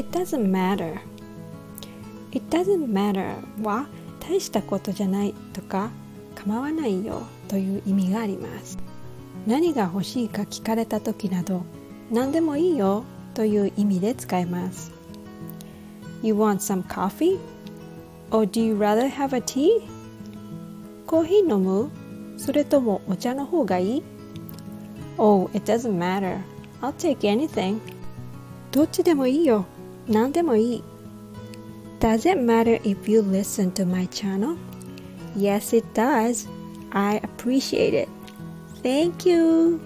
It doesn't matter It doesn't matter は大したことじゃないとか構わないよという意味があります何が欲しいか聞かれた時など何でもいいよという意味で使います You want some coffee? Or do you rather have a tea? コーヒー飲むそれともお茶の方がいい Oh, it doesn't matter. I'll take anything. どっちでもいいよ。何でもいい。Does it matter if you listen to my channel? Yes, it does. I appreciate it. Thank you.